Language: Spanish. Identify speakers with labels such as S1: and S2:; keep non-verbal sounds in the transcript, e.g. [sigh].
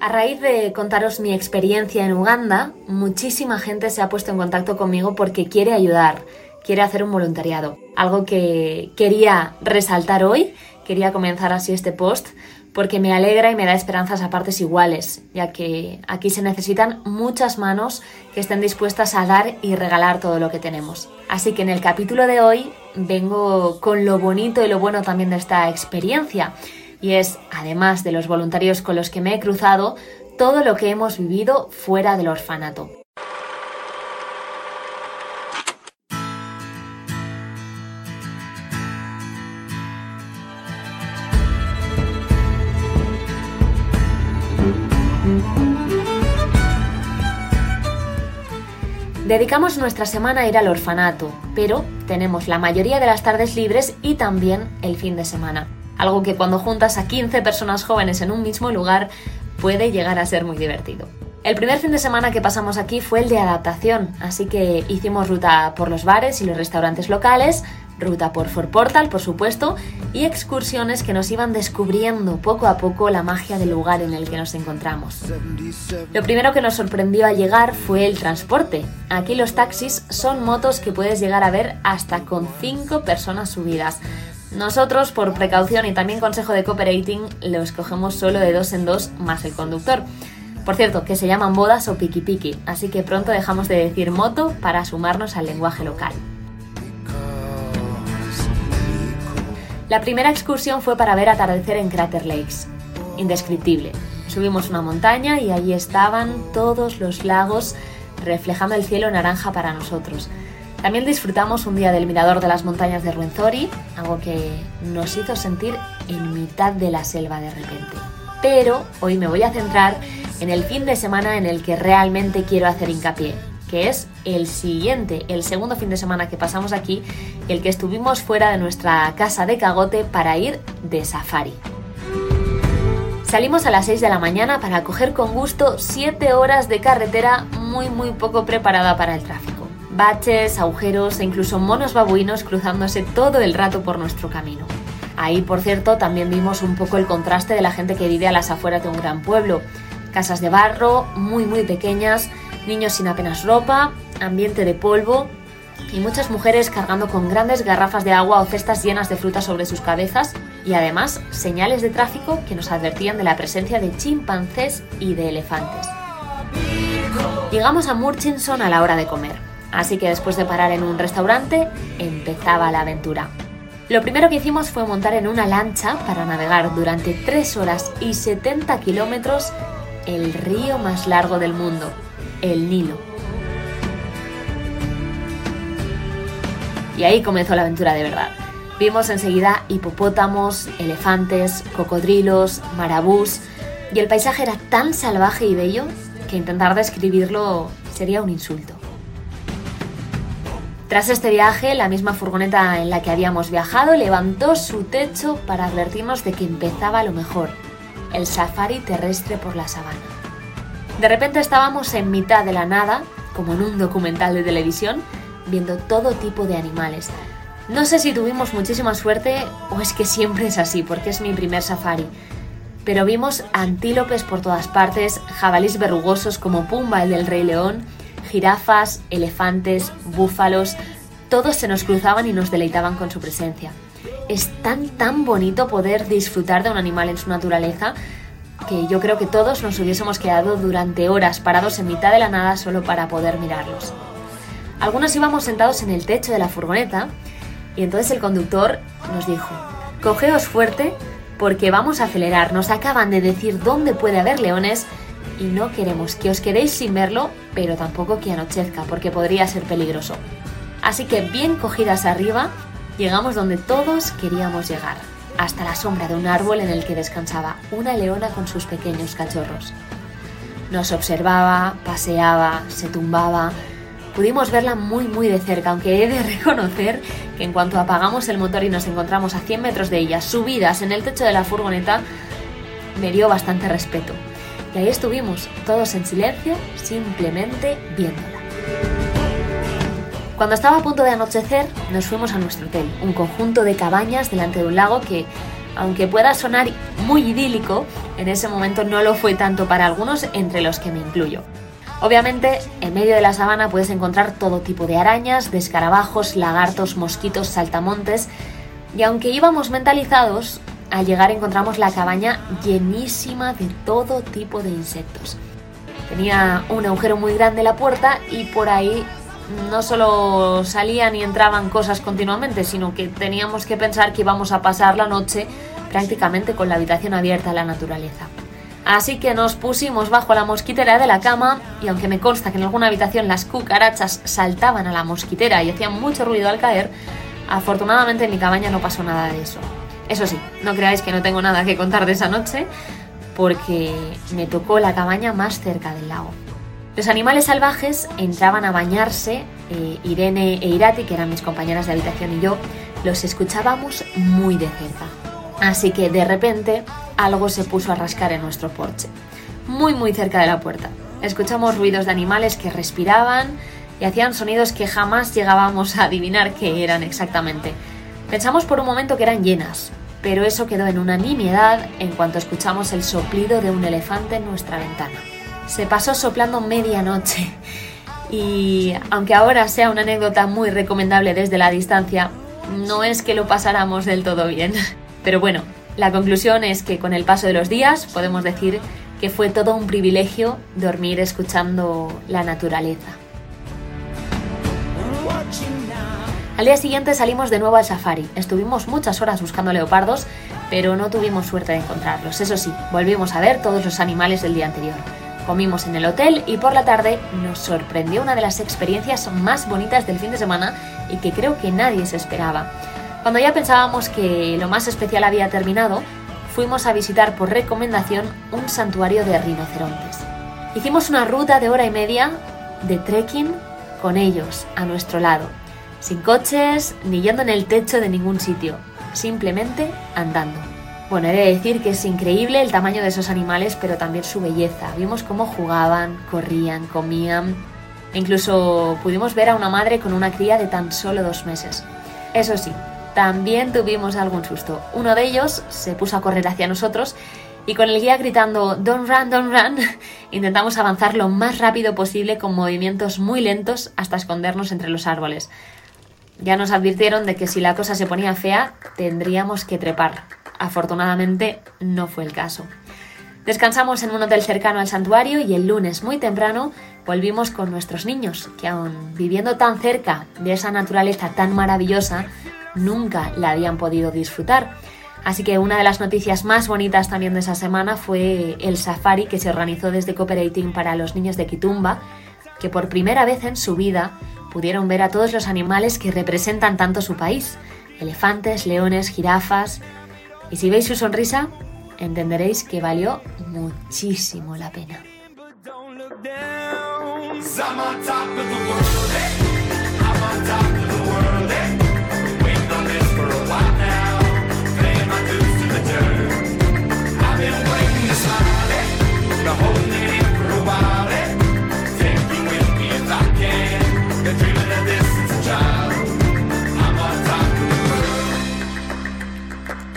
S1: A raíz de contaros mi experiencia en Uganda, muchísima gente se ha puesto en contacto conmigo porque quiere ayudar, quiere hacer un voluntariado. Algo que quería resaltar hoy, quería comenzar así este post, porque me alegra y me da esperanzas a partes iguales, ya que aquí se necesitan muchas manos que estén dispuestas a dar y regalar todo lo que tenemos. Así que en el capítulo de hoy vengo con lo bonito y lo bueno también de esta experiencia y es, además de los voluntarios con los que me he cruzado, todo lo que hemos vivido fuera del orfanato. Dedicamos nuestra semana a ir al orfanato, pero tenemos la mayoría de las tardes libres y también el fin de semana algo que cuando juntas a 15 personas jóvenes en un mismo lugar puede llegar a ser muy divertido. El primer fin de semana que pasamos aquí fue el de adaptación, así que hicimos ruta por los bares y los restaurantes locales, ruta por Fort Portal, por supuesto, y excursiones que nos iban descubriendo poco a poco la magia del lugar en el que nos encontramos. Lo primero que nos sorprendió al llegar fue el transporte. Aquí los taxis son motos que puedes llegar a ver hasta con 5 personas subidas. Nosotros, por precaución y también consejo de cooperating, lo escogemos solo de dos en dos más el conductor. Por cierto, que se llaman bodas o piki piki, así que pronto dejamos de decir moto para sumarnos al lenguaje local. La primera excursión fue para ver atardecer en Crater Lakes. Indescriptible. Subimos una montaña y allí estaban todos los lagos reflejando el cielo naranja para nosotros. También disfrutamos un día del mirador de las montañas de Ruenzori, algo que nos hizo sentir en mitad de la selva de repente. Pero hoy me voy a centrar en el fin de semana en el que realmente quiero hacer hincapié, que es el siguiente, el segundo fin de semana que pasamos aquí, el que estuvimos fuera de nuestra casa de Cagote para ir de safari. Salimos a las 6 de la mañana para coger con gusto 7 horas de carretera muy muy poco preparada para el tráfico baches, agujeros e incluso monos babuinos cruzándose todo el rato por nuestro camino. Ahí, por cierto, también vimos un poco el contraste de la gente que vive a las afueras de un gran pueblo. Casas de barro, muy muy pequeñas, niños sin apenas ropa, ambiente de polvo y muchas mujeres cargando con grandes garrafas de agua o cestas llenas de fruta sobre sus cabezas y además señales de tráfico que nos advertían de la presencia de chimpancés y de elefantes. Llegamos a Murchison a la hora de comer. Así que después de parar en un restaurante, empezaba la aventura. Lo primero que hicimos fue montar en una lancha para navegar durante 3 horas y 70 kilómetros el río más largo del mundo, el Nilo. Y ahí comenzó la aventura de verdad. Vimos enseguida hipopótamos, elefantes, cocodrilos, marabús, y el paisaje era tan salvaje y bello que intentar describirlo sería un insulto. Tras este viaje, la misma furgoneta en la que habíamos viajado levantó su techo para advertirnos de que empezaba lo mejor, el safari terrestre por la sabana. De repente estábamos en mitad de la nada, como en un documental de televisión, viendo todo tipo de animales. No sé si tuvimos muchísima suerte o es que siempre es así, porque es mi primer safari. Pero vimos antílopes por todas partes, jabalís verrugosos como Pumba, el del Rey León, jirafas, elefantes, búfalos, todos se nos cruzaban y nos deleitaban con su presencia. Es tan tan bonito poder disfrutar de un animal en su naturaleza que yo creo que todos nos hubiésemos quedado durante horas parados en mitad de la nada solo para poder mirarlos. Algunos íbamos sentados en el techo de la furgoneta y entonces el conductor nos dijo, cogeos fuerte porque vamos a acelerar, nos acaban de decir dónde puede haber leones y no queremos que os quedéis sin verlo, pero tampoco que anochezca, porque podría ser peligroso. Así que bien cogidas arriba, llegamos donde todos queríamos llegar, hasta la sombra de un árbol en el que descansaba una leona con sus pequeños cachorros. Nos observaba, paseaba, se tumbaba. Pudimos verla muy muy de cerca, aunque he de [laughs] reconocer que en cuanto apagamos el motor y nos encontramos a 100 metros de ella, subidas en el techo de la furgoneta, me dio bastante respeto. Y ahí estuvimos, todos en silencio, simplemente viéndola. Cuando estaba a punto de anochecer, nos fuimos a nuestro hotel, un conjunto de cabañas delante de un lago que, aunque pueda sonar muy idílico, en ese momento no lo fue tanto para algunos, entre los que me incluyo. Obviamente, en medio de la sabana puedes encontrar todo tipo de arañas, de escarabajos, lagartos, mosquitos, saltamontes, y aunque íbamos mentalizados, al llegar encontramos la cabaña llenísima de todo tipo de insectos. Tenía un agujero muy grande la puerta y por ahí no solo salían y entraban cosas continuamente, sino que teníamos que pensar que íbamos a pasar la noche prácticamente con la habitación abierta a la naturaleza. Así que nos pusimos bajo la mosquitera de la cama y aunque me consta que en alguna habitación las cucarachas saltaban a la mosquitera y hacían mucho ruido al caer, afortunadamente en mi cabaña no pasó nada de eso. Eso sí, no creáis que no tengo nada que contar de esa noche porque me tocó la cabaña más cerca del lago. Los animales salvajes entraban a bañarse, eh, Irene e Irati, que eran mis compañeras de habitación y yo, los escuchábamos muy de cerca. Así que de repente algo se puso a rascar en nuestro porche, muy muy cerca de la puerta. Escuchamos ruidos de animales que respiraban y hacían sonidos que jamás llegábamos a adivinar qué eran exactamente. Pensamos por un momento que eran llenas, pero eso quedó en una nimiedad en cuanto escuchamos el soplido de un elefante en nuestra ventana se pasó soplando medianoche. Y aunque ahora sea una anécdota muy recomendable desde la distancia, no es que lo pasáramos del todo bien. Pero bueno, la conclusión es que con el paso de los días podemos decir que fue todo un privilegio dormir escuchando la naturaleza. Al día siguiente salimos de nuevo al safari. Estuvimos muchas horas buscando leopardos, pero no tuvimos suerte de encontrarlos. Eso sí, volvimos a ver todos los animales del día anterior. Comimos en el hotel y por la tarde nos sorprendió una de las experiencias más bonitas del fin de semana y que creo que nadie se esperaba. Cuando ya pensábamos que lo más especial había terminado, fuimos a visitar por recomendación un santuario de rinocerontes. Hicimos una ruta de hora y media de trekking con ellos a nuestro lado, sin coches ni yendo en el techo de ningún sitio, simplemente andando. Bueno, he de decir que es increíble el tamaño de esos animales, pero también su belleza. Vimos cómo jugaban, corrían, comían. Incluso pudimos ver a una madre con una cría de tan solo dos meses. Eso sí, también tuvimos algún susto. Uno de ellos se puso a correr hacia nosotros y con el guía gritando Don't run, don't run, [laughs] intentamos avanzar lo más rápido posible con movimientos muy lentos hasta escondernos entre los árboles. Ya nos advirtieron de que si la cosa se ponía fea, tendríamos que trepar. Afortunadamente no fue el caso. Descansamos en un hotel cercano al santuario y el lunes muy temprano volvimos con nuestros niños, que aún viviendo tan cerca de esa naturaleza tan maravillosa, nunca la habían podido disfrutar. Así que una de las noticias más bonitas también de esa semana fue el safari que se organizó desde Cooperating para los niños de Kitumba, que por primera vez en su vida pudieron ver a todos los animales que representan tanto su país, elefantes, leones, jirafas, y si veis su sonrisa, entenderéis que valió muchísimo la pena.